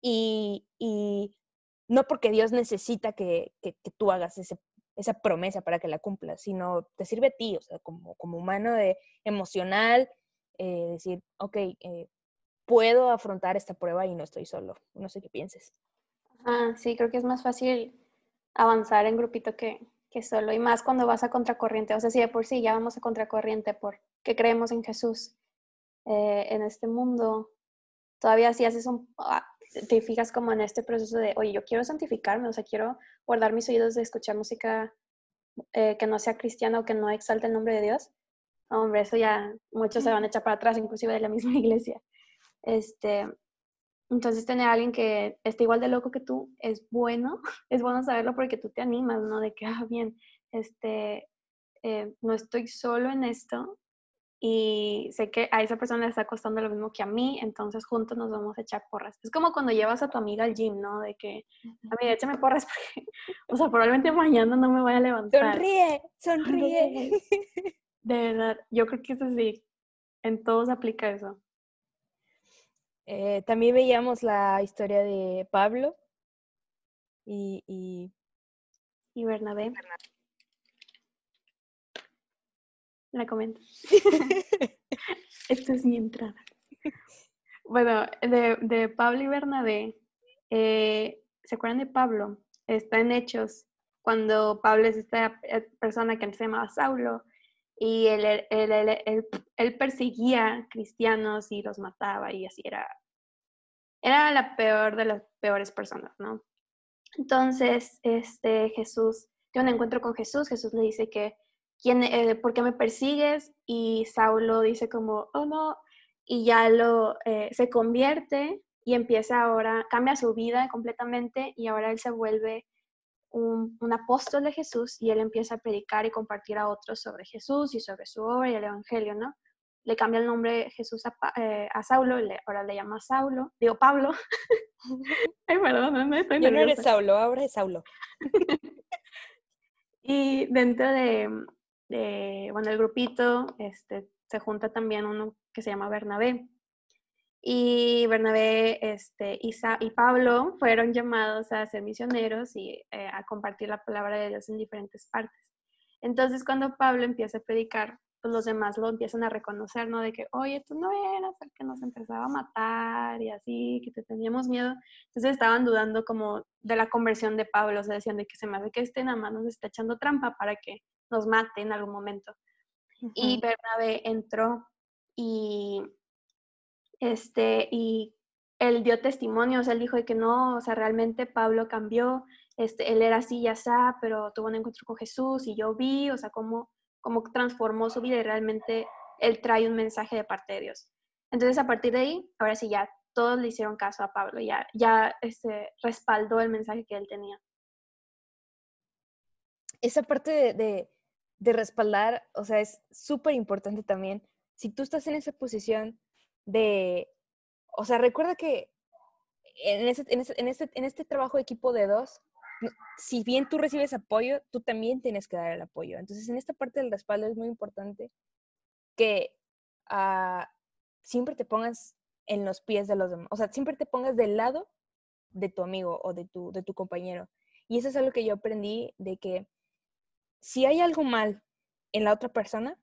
Y, y no porque Dios necesita que, que, que tú hagas ese, esa promesa para que la cumplas, sino te sirve a ti, o sea, como, como humano de, emocional, eh, decir, ok, eh, puedo afrontar esta prueba y no estoy solo. No sé qué pienses. Ah, sí, creo que es más fácil avanzar en grupito que, que solo, y más cuando vas a contracorriente. O sea, si de por sí ya vamos a contracorriente porque creemos en Jesús eh, en este mundo, todavía si haces un, ah, te fijas como en este proceso de, oye, yo quiero santificarme, o sea, quiero guardar mis oídos de escuchar música eh, que no sea cristiana o que no exalte el nombre de Dios. Hombre, eso ya muchos se van a echar para atrás, inclusive de la misma iglesia. Este, entonces tener a alguien que esté igual de loco que tú es bueno, es bueno saberlo porque tú te animas, ¿no? De que, ah, bien, este, eh, no estoy solo en esto y sé que a esa persona le está costando lo mismo que a mí, entonces juntos nos vamos a echar porras. Es como cuando llevas a tu amiga al gym, ¿no? De que, amiga, échame porras porque, o sea, probablemente mañana no me voy a levantar. Sonríe, sonríe. De verdad, yo creo que eso sí, en todos aplica eso. Eh, también veíamos la historia de Pablo y, y, y Bernabé. La comento. Esta es mi entrada. bueno, de, de Pablo y Bernabé, eh, ¿se acuerdan de Pablo? Está en Hechos, cuando Pablo es esta eh, persona que se llamaba Saulo y él, él, él, él, perseguía cristianos y los mataba y así era, era la peor de las peores personas, ¿no? Entonces, este, Jesús, tiene un encuentro con Jesús, Jesús le dice que, ¿quién, eh, ¿por qué me persigues? Y Saulo dice como, oh no, y ya lo, eh, se convierte y empieza ahora, cambia su vida completamente y ahora él se vuelve un, apóstol de Jesús y él empieza a predicar y compartir a otros sobre Jesús y sobre su obra y el Evangelio, ¿no? Le cambia el nombre Jesús a, eh, a Saulo, le, ahora le llama Saulo, digo Pablo. Ay, perdón, no estoy Yo no eres Saulo, ahora es Saulo. y dentro de, de, bueno, el grupito, este, se junta también uno que se llama Bernabé. Y Bernabé este, y, y Pablo fueron llamados a ser misioneros y eh, a compartir la palabra de Dios en diferentes partes. Entonces, cuando Pablo empieza a predicar, pues los demás lo empiezan a reconocer, ¿no? De que, oye, tú no eras el que nos empezaba a matar y así, que te teníamos miedo. Entonces estaban dudando como de la conversión de Pablo, o sea, decían de que se me hace que este nada más nos está echando trampa para que nos mate en algún momento. Y Bernabé entró y, este, y él dio testimonio, o sea, él dijo de que no, o sea, realmente Pablo cambió, este, él era así, ya está, pero tuvo un encuentro con Jesús y yo vi, o sea, cómo, cómo transformó su vida y realmente él trae un mensaje de parte de Dios. Entonces, a partir de ahí, ahora sí, ya todos le hicieron caso a Pablo, ya, ya este, respaldó el mensaje que él tenía. Esa parte de de respaldar, o sea, es súper importante también. Si tú estás en esa posición de, o sea, recuerda que en, ese, en, ese, en, este, en este trabajo de equipo de dos, si bien tú recibes apoyo, tú también tienes que dar el apoyo. Entonces, en esta parte del respaldo es muy importante que uh, siempre te pongas en los pies de los demás, o sea, siempre te pongas del lado de tu amigo o de tu, de tu compañero. Y eso es algo que yo aprendí de que si hay algo mal en la otra persona,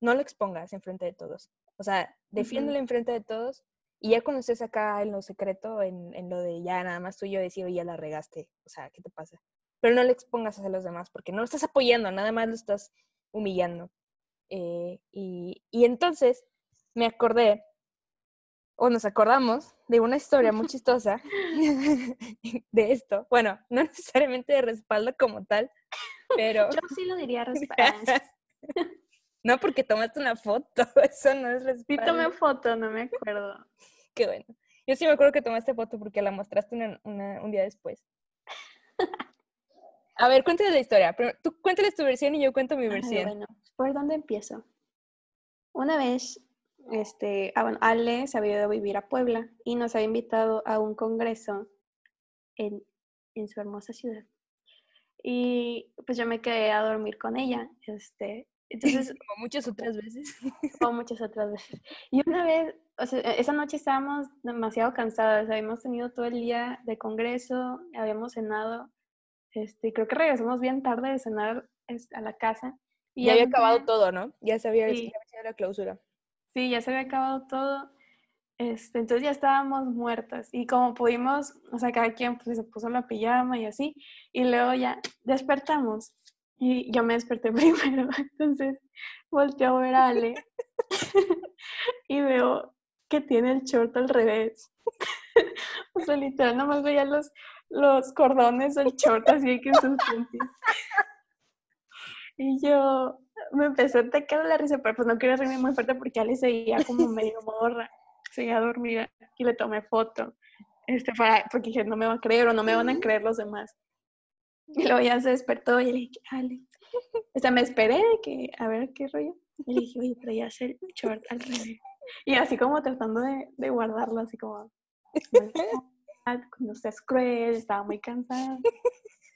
no lo expongas en frente de todos. O sea, defiéndelo en frente de todos y ya cuando estés acá en lo secreto, en, en, lo de ya nada más tú y yo decir, oye, ya la regaste, o sea, ¿qué te pasa? Pero no lo expongas a los demás porque no lo estás apoyando, nada más lo estás humillando. Eh, y, y entonces me acordé, o nos acordamos, de una historia muy chistosa de esto. Bueno, no necesariamente de respaldo como tal, pero... Yo sí lo diría respaldo. No, porque tomaste una foto, eso no es respaldo. Sí tomé foto, no me acuerdo. Qué bueno. Yo sí me acuerdo que tomaste foto porque la mostraste un día después. A ver, cuéntale la historia. tú cuéntales tu versión y yo cuento mi versión. bueno, ¿por dónde empiezo? Una vez, este, ah, bueno, Ale se había ido a vivir a Puebla y nos había invitado a un congreso en, en su hermosa ciudad. Y pues yo me quedé a dormir con ella. Este, entonces, como muchas otras veces. Como muchas otras veces. Y una vez, o sea, esa noche estábamos demasiado cansadas. Habíamos tenido todo el día de congreso, habíamos cenado. Este, creo que regresamos bien tarde de cenar a la casa. Y ya había acabado todo, ¿no? Ya se había, sí. la clausura. Sí, ya se había acabado todo. Este, entonces ya estábamos muertas y como pudimos, o sea, cada quien pues, se puso la pijama y así, y luego ya despertamos y yo me desperté primero, entonces volteo a ver a Ale y veo que tiene el short al revés. o sea, literal, nomás veía los, los cordones del short así que sus Y yo me empecé a atacar la risa, pero pues no quería reírme muy fuerte porque Ale seguía como medio morra seguía dormida y le tomé foto. Este, para, porque dije, no me van a creer o no me van a creer los demás. Y luego ya se despertó y le dije, Ale. O sea, me esperé que, a ver qué rollo. Y le dije, oye, pero ya el short al revés. Y así como tratando de, de guardarlo, así como, no seas cruel, estaba muy cansada.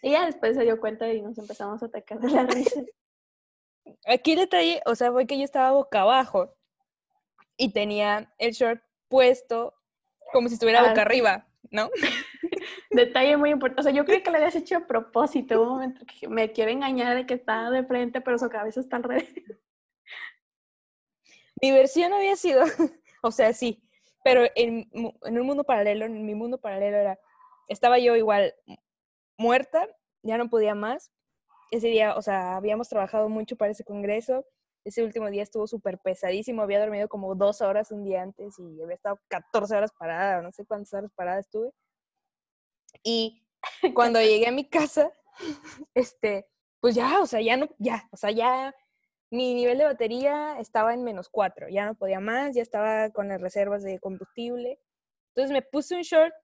Y ya después se dio cuenta y nos empezamos a atacar de la risa. Aquí el detalle, o sea, fue que yo estaba boca abajo y tenía el short puesto como si estuviera boca ah, arriba, ¿no? Detalle muy importante. O sea, yo creo que le habías hecho a propósito. Un momento que me quiere engañar de que está de frente, pero su cabeza está al revés. Mi versión había sido, o sea, sí, Pero en, en un mundo paralelo, en mi mundo paralelo era, estaba yo igual muerta, ya no podía más. Ese día, o sea, habíamos trabajado mucho para ese congreso. Ese último día estuvo súper pesadísimo. Había dormido como dos horas un día antes y había estado 14 horas parada, no sé cuántas horas parada estuve. Y cuando llegué a mi casa, este, pues ya, o sea, ya no, ya, o sea, ya mi nivel de batería estaba en menos cuatro, ya no podía más, ya estaba con las reservas de combustible. Entonces me puse un short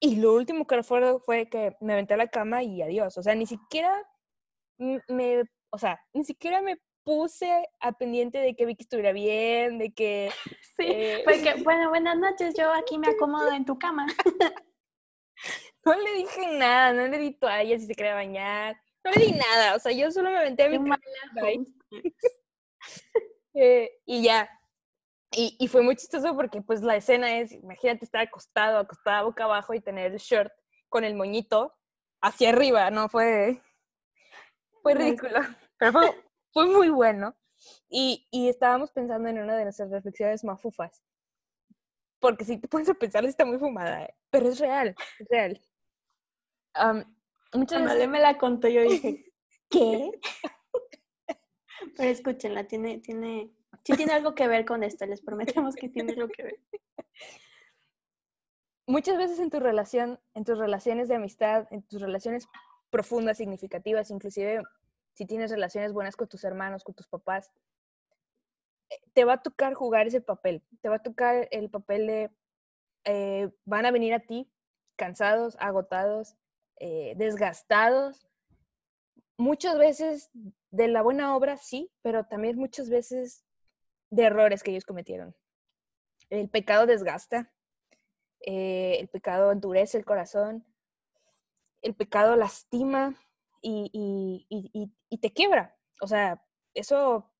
y lo último que recuerdo fue que me aventé a la cama y adiós. O sea, ni siquiera me, o sea, ni siquiera me puse a pendiente de que Vicky estuviera bien, de que... Sí, eh, porque, bueno, buenas noches, yo aquí me acomodo en tu cama. no le dije nada, no le di toalla si se quería bañar, no le di nada, o sea, yo solo me aventé a mi eh, y ya, y, fue muy chistoso porque pues la escena es, imagínate estar acostado, acostada boca abajo y tener el shirt con el moñito hacia arriba, ¿no? Fue, fue ridículo, pero fue, muy bueno. Y, y, estábamos pensando en una de nuestras reflexiones más fufas. Porque si te pones a pensar, está muy fumada, ¿eh? pero es real, es real. Muchas veces me la contó yo dije, ¿qué? pero escúchenla, tiene, tiene, Sí tiene algo que ver con esto, les prometemos que tiene algo que ver. Muchas veces en tu relación, en tus relaciones de amistad, en tus relaciones profundas, significativas, inclusive si tienes relaciones buenas con tus hermanos, con tus papás, eh, te va a tocar jugar ese papel. Te va a tocar el papel de eh, van a venir a ti cansados, agotados, eh, desgastados. Muchas veces de la buena obra, sí, pero también muchas veces de errores que ellos cometieron. El pecado desgasta, eh, el pecado endurece el corazón, el pecado lastima y, te quiebra. O sea, eso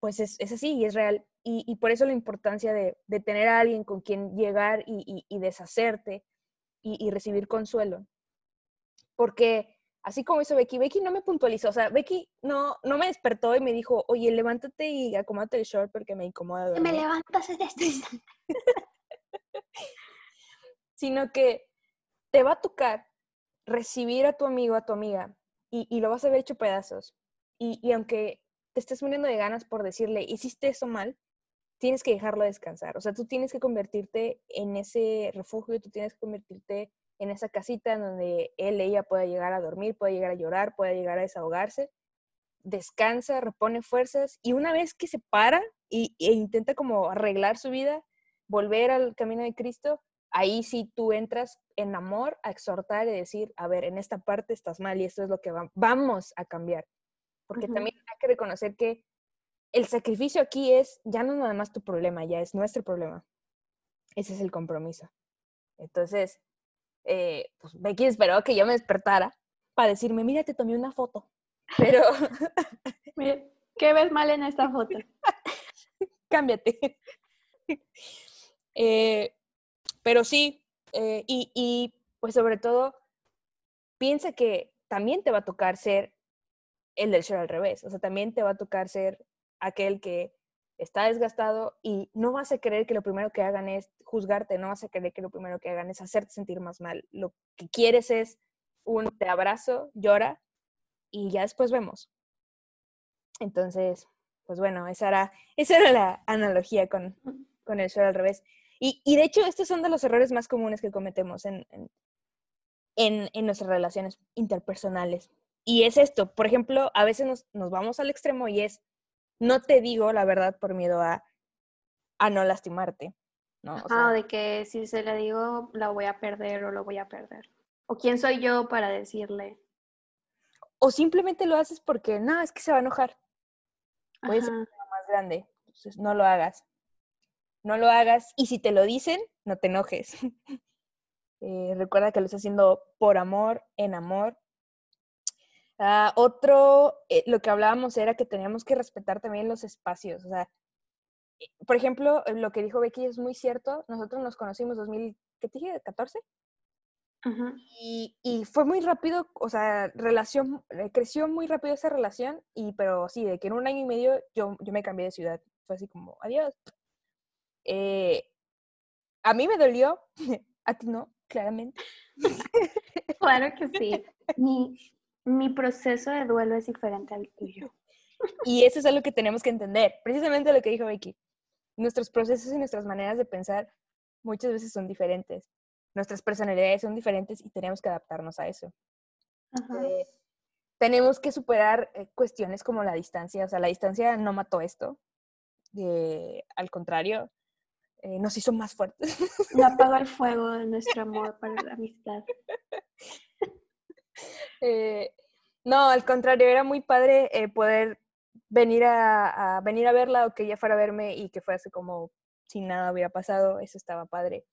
pues es, así y es real. Y, por eso la importancia de, de, tener a alguien con quien llegar y, deshacerte y, recibir consuelo. Porque así como hizo Becky, Becky no me puntualizó, o sea, Becky no, no me despertó y me dijo, oye, levántate y acomódate el short porque me incomoda. Me levantas este instante. Sino que te va a tocar recibir a tu amigo, a tu amiga, y, lo vas a ver hecho pedazos. Y, y aunque te estés muriendo de ganas por decirle, hiciste eso mal, tienes que dejarlo descansar. O sea, tú tienes que convertirte en ese refugio, tú tienes que convertirte en esa casita en donde él, ella pueda llegar a dormir, pueda llegar a llorar, pueda llegar a desahogarse, descansa, repone fuerzas y una vez que se para y, e intenta como arreglar su vida, volver al camino de Cristo, ahí sí tú entras en amor a exhortar y decir, a ver, en esta parte estás mal y esto es lo que vamos a cambiar. Porque también hay que reconocer que el sacrificio aquí es ya no nada más tu problema, ya es nuestro problema. Ese es el compromiso. Entonces, eh, pues Becky esperó que yo me despertara para decirme, mira, te tomé una foto. Pero... ¿Qué ves mal en esta foto? Cámbiate. Eh, pero sí, eh, y, y pues sobre todo, piensa que también te va a tocar ser el del show al revés. O sea, también te va a tocar ser aquel que está desgastado y no vas a querer que lo primero que hagan es juzgarte, no vas a querer que lo primero que hagan es hacerte sentir más mal. Lo que quieres es un te abrazo, llora y ya después vemos. Entonces, pues bueno, esa era, esa era la analogía con, con el show al revés. Y, y, de hecho, estos son de los errores más comunes que cometemos en, en, en, en nuestras relaciones interpersonales. Y es esto, por ejemplo, a veces nos, nos vamos al extremo y es, no te digo la verdad por miedo a, a no lastimarte. ¿no? O de que si se le digo la voy a perder o lo voy a perder. ¿O quién soy yo para decirle? O simplemente lo haces porque, no, es que se va a enojar. Puede ser más grande. Entonces, no lo hagas. No lo hagas. Y si te lo dicen, no te enojes. Eh, recuerda que lo estás haciendo por amor, en amor, Ah, otro, eh, lo que hablábamos era que teníamos que respetar también los espacios. O sea, eh, por ejemplo, eh, lo que dijo Becky es muy cierto. Nosotros nos conocimos 2000, ¿qué te dije? ¿14? y, y, fue muy rápido, o sea, relación, creció muy rápido esa relación, y, pero sí, de que en un año y medio yo, yo me cambié de ciudad. Fue así como, adiós. a mí me dolió, a ti no, claramente. Claro que sí. Mi, mi proceso de duelo es diferente al tuyo. Y eso es algo que tenemos que entender. Precisamente lo que dijo Vicky. Nuestros procesos y nuestras maneras de pensar muchas veces son diferentes. Nuestras personalidades son diferentes y tenemos que adaptarnos a eso. Eh, tenemos que superar eh, cuestiones como la distancia. O sea, la distancia no mató esto. al contrario, eh, nos hizo más fuertes. No apagó el fuego de nuestro amor para la amistad. no, al contrario, era muy padre poder venir a, venir a verla o que ella fuera a verme y que fuese como si nada hubiera pasado, eso estaba padre.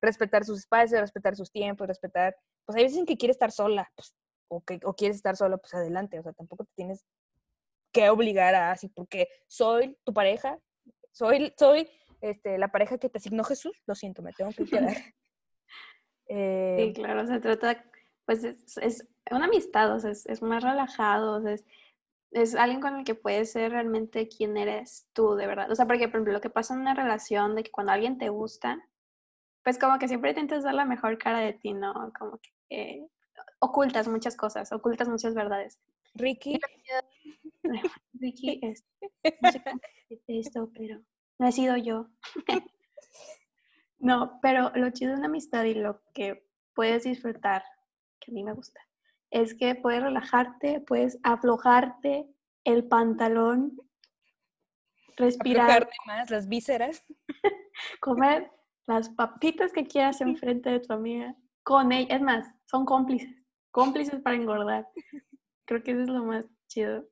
Respetar sus espacios, respetar sus tiempos, respetar, pues hay veces en que quiere estar sola, pues, o que o quieres estar solo, pues adelante, o sea, tampoco te tienes que obligar a así, porque soy tu pareja, soy, soy este, la pareja que te asignó Jesús, lo siento, me tengo que quedar. eh, sí, claro, se trata, pues es, es una amistad, o sea, es, es más relajado, es, es alguien con el que puedes ser realmente quien eres tú, de verdad. O sea, porque, por ejemplo, lo que pasa en una relación de que cuando alguien te gusta, pues como que siempre intentas dar la mejor cara de ti, ¿no? Como que eh, ocultas muchas cosas, ocultas muchas verdades. Ricky. Ricky es, no sé cómo esto, pero no he sido yo. no, pero lo chido de una amistad y lo que puedes disfrutar, que a mí me gusta, es que puedes relajarte, puedes aflojarte el pantalón, respirar. Aflojarte más las vísceras. comer las papitas que quieras enfrente de tu amiga con ella. Es más, son cómplices, cómplices para engordar. Creo que eso es lo más chido.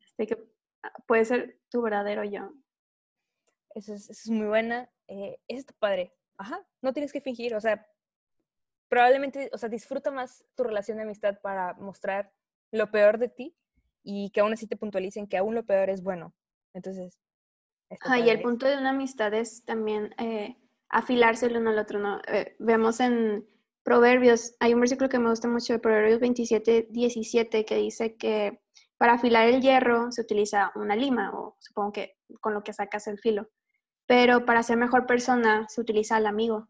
Este, que puede ser tu verdadero yo. Eso es, eso es muy buena. Eh, es tu padre. Ajá, no tienes que fingir. O sea, probablemente, o sea, disfruta más tu relación de amistad para mostrar lo peor de ti y que aún así te puntualicen que aún lo peor es bueno. Entonces. Ah, y el punto de una amistad es también eh, afilarse el uno al otro, ¿no? Eh, vemos en Proverbios, hay un versículo que me gusta mucho Proverbios 27, 17, que dice que para afilar el hierro se utiliza una lima, o supongo que con lo que sacas el filo, pero para ser mejor persona se utiliza el amigo.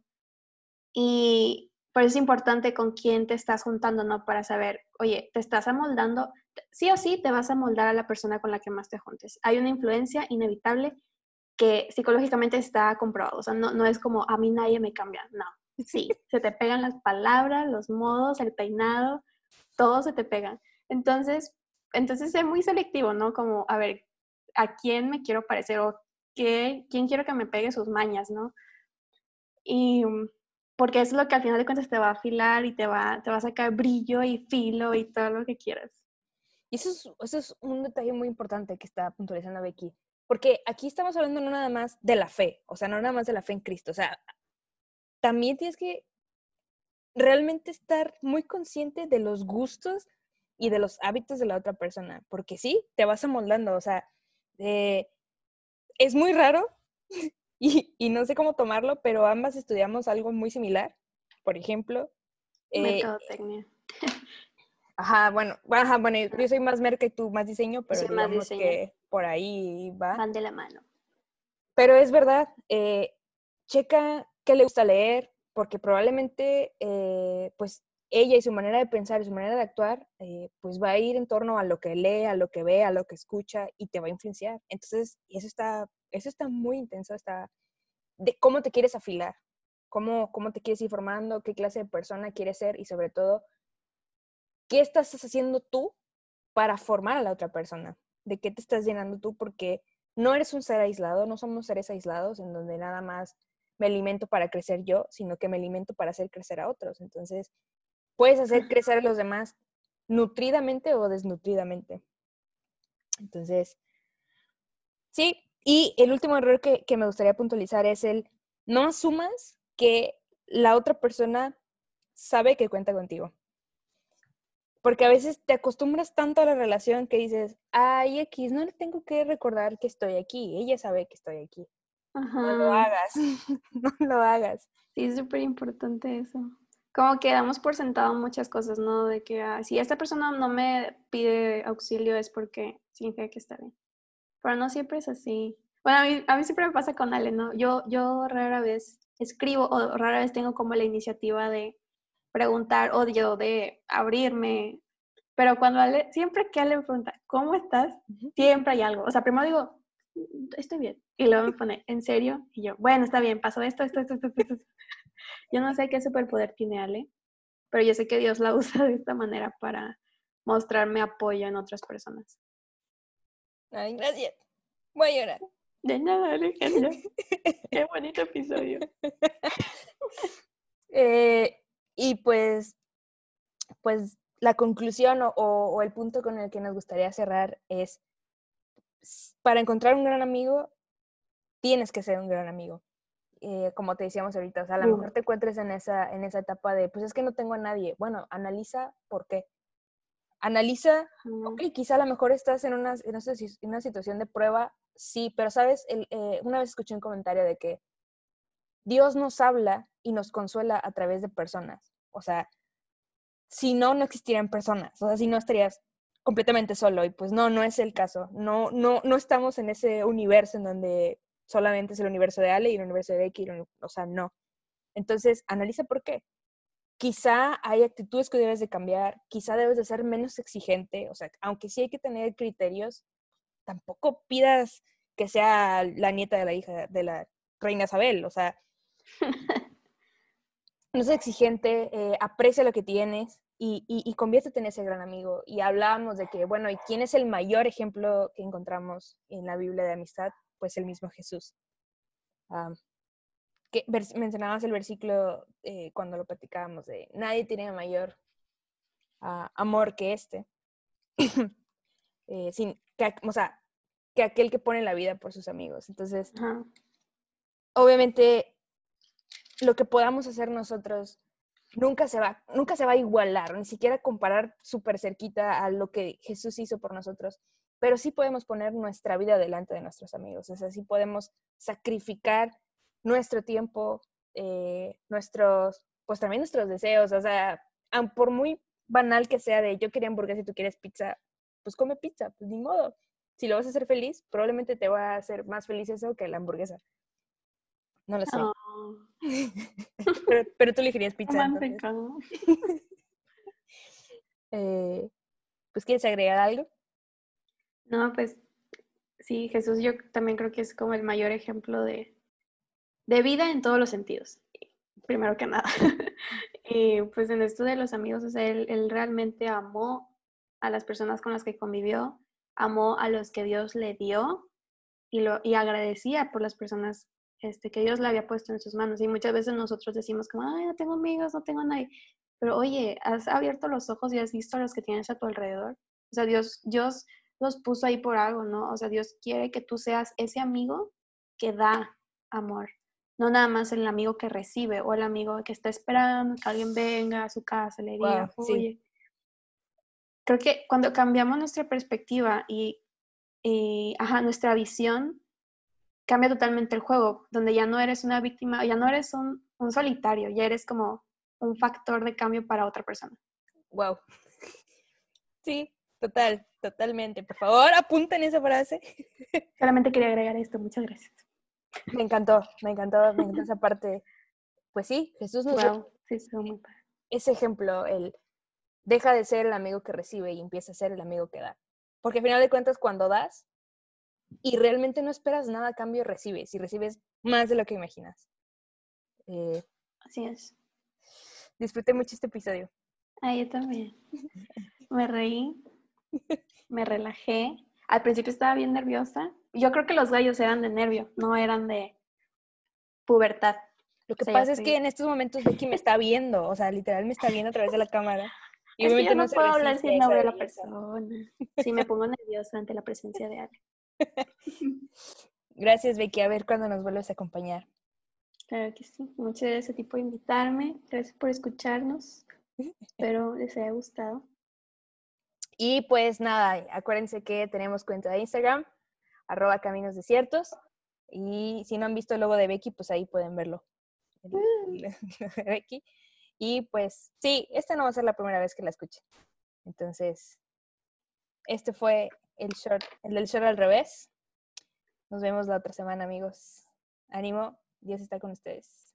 Y por eso es importante con quién te estás juntando, ¿no? Para saber, oye, te estás amoldando, sí o sí te vas a moldar a la persona con la que más te juntes. Hay una influencia inevitable que psicológicamente está comprobado. O sea, no, no es como a mí nadie me cambia, no. Sí, se te pegan las palabras, los modos, el peinado, todo se te pega. Entonces, entonces es muy selectivo, ¿no? Como, a ver, ¿a quién me quiero parecer o qué, quién quiero que me pegue sus mañas, ¿no? Y porque es lo que al final de cuentas te va a afilar y te va, te va a sacar brillo y filo y todo lo que quieras. Y eso es, eso es un detalle muy importante que está puntualizando Becky, porque aquí estamos hablando no nada más de la fe, o sea, no nada más de la fe en Cristo, o sea, también tienes que realmente estar muy consciente de los gustos y de los hábitos de la otra persona, porque sí, te vas amoldando, o sea, eh, es muy raro y, no sé cómo tomarlo, pero ambas estudiamos algo muy similar. Por ejemplo. Eh, Mercadotecnia. Ajá, bueno, ajá, bueno, yo soy más merca y tú más diseño, pero digamos que por ahí va. Van de la mano. Pero es verdad, eh, checa qué le gusta leer, porque probablemente, eh, pues, ella y su manera de pensar y su manera de actuar, pues va a ir en torno a lo que lee, a lo que ve, a lo que escucha y te va a influenciar. Entonces, eso está eso está muy intenso, está de cómo te quieres afilar, cómo, cómo te quieres ir formando, qué clase de persona quieres ser y sobre todo, qué estás haciendo tú para formar a la otra persona, de qué te estás llenando tú, porque no eres un ser aislado, no somos seres aislados en donde nada más me alimento para crecer yo, sino que me alimento para hacer crecer a otros. Entonces, puedes hacer crecer a los demás nutridamente o desnutridamente. Entonces, sí, y el último error que, me gustaría puntualizar es el no asumas que la otra persona sabe que cuenta contigo. Porque a veces te acostumbras tanto a la relación que dices, ay, X, no le tengo que recordar que estoy aquí. Ella sabe que estoy aquí. No lo hagas. no lo hagas. Sí, es súper importante eso. Como que damos por sentado muchas cosas, ¿no? De que ah, si esta persona no me pide auxilio es porque significa que está bien. Pero no siempre es así. Bueno, a mí, a mí siempre me pasa con Ale, ¿no? Yo, yo rara vez escribo o rara vez tengo como la iniciativa de preguntar o yo de abrirme. Pero cuando Ale, siempre que Ale me pregunta, ¿cómo estás? Siempre hay algo. O sea, primero digo, "Mm, estoy bien. Y luego me pone, ¿en serio? Y yo, bueno, está bien, pasó esto, esto, esto, esto, esto. Esto". Yo no sé qué superpoder tiene Ale, pero yo sé que Dios la usa de esta manera para mostrarme apoyo en otras personas. Ay, gracias. Voy a llorar. De nada, Alejandra. Qué bonito episodio. Eh, y pues, pues la conclusión o, o- o el punto con el que nos gustaría cerrar es, para encontrar un gran amigo, tienes que ser un gran amigo. Eh, como te decíamos ahorita, o sea, a lo mejor te encuentres en esa, en esa etapa de, pues es que no tengo a nadie. Bueno, analiza por qué. Analiza. Ok, quizá a lo mejor estás en una, en una situación de prueba, sí, pero sabes, El- eh, una vez escuché un comentario de que Dios nos habla y nos consuela a través de personas. O sea, si no, no existirían personas. O sea, si no estarías completamente solo. Y pues no, no es el caso. No, no, no estamos en ese universo en donde solamente es el universo de Ale y el universo de Becky. O sea, no. Entonces, analiza por qué. Quizá hay actitudes que debes de cambiar, quizá debes de ser menos exigente, o sea, aunque sí hay que tener criterios, tampoco pidas que sea la nieta de la hija de la reina Isabel, o sea, no seas exigente, eh, aprecia lo que tienes y, y, y conviértete en ese gran amigo. Y hablábamos de que, bueno, ¿y quién es el mayor ejemplo que encontramos en la Biblia de amistad? Pues el mismo Jesús. Que mencionabas el versículo eh, cuando lo platicábamos de nadie tiene mayor ah, amor que este. Eh, sin, que, o sea, que aquel que pone la vida por sus amigos. Entonces, obviamente, lo que podamos hacer nosotros nunca se va, nunca se va a igualar, ni siquiera comparar súper cerquita a lo que Jesús hizo por nosotros, pero sí podemos poner nuestra vida delante de nuestros amigos, o sea, sí podemos sacrificar nuestro tiempo, eh, nuestros, pues también nuestros deseos, o sea, por muy banal que sea de yo quería hamburguesa y tú quieres pizza, pues come pizza, pues ni modo. Si lo vas a hacer feliz, probablemente te va a hacer más feliz eso que la hamburguesa. No lo sé. Oh, Pero, pero tú elegirías pizza. Eh, pues, ¿quieres agregar algo? No, pues sí, Jesús yo también creo que es como el mayor ejemplo de, de vida en todos los sentidos, primero que nada. y pues en esto de los amigos, o sea, él, realmente amó a las personas con las que convivió, amó a los que Dios le dio y, lo, y agradecía por las personas este, que Dios le había puesto en sus manos. Y muchas veces nosotros decimos como, ay, no tengo amigos, no tengo nadie. Pero oye, has abierto los ojos y has visto a los que tienes a tu alrededor. O sea, Dios, Dios los puso ahí por algo, ¿no? O sea, Dios quiere que tú seas ese amigo que da amor, no nada más el amigo que recibe o el amigo que está esperando que alguien venga a su casa, le diga, sí. oye. Creo que cuando cambiamos nuestra perspectiva y, y, ajá, nuestra visión, cambia totalmente el juego, donde ya no eres una víctima, ya no eres un, un solitario, ya eres como un factor de cambio para otra persona. Wow. Sí, total, totalmente. Por favor, apunten esa frase. Solamente quería agregar esto, muchas gracias. Me encantó, me encantó, me encantó esa parte. Pues sí, Jesús nos Wow, sí, muy padre. ese ejemplo, el deja de ser el amigo que recibe y empieza a ser el amigo que da. Porque al final de cuentas, cuando das y realmente no esperas nada a cambio, recibes y recibes más de lo que imaginas. Eh, Así es. disfruté mucho este episodio. Ah, yo también. Me reí, me relajé. Al principio estaba bien nerviosa. Yo creo que los gallos eran de nervio, no eran de pubertad. Lo que O sea, ya pasa es estoy- que en estos momentos Becky me está viendo, o sea, literal me está viendo a través de la cámara. Y Es que yo no puedo hablar si no veo a la persona. Si me pongo nerviosa ante la presencia de Ale. Gracias, Becky. A ver cuándo nos vuelves a acompañar. Claro que sí. Muchas gracias a ti por invitarme. Gracias por escucharnos. Espero les haya gustado. Y pues nada, acuérdense que tenemos cuenta de Instagram, arroba caminos desiertos. Y si no han visto el logo de Becky, pues ahí pueden verlo. Becky. Y pues sí, esta no va a ser la primera vez que la escuche. Entonces, este fue el short, el del short al revés. Nos vemos la otra semana, amigos. Ánimo, Dios está con ustedes.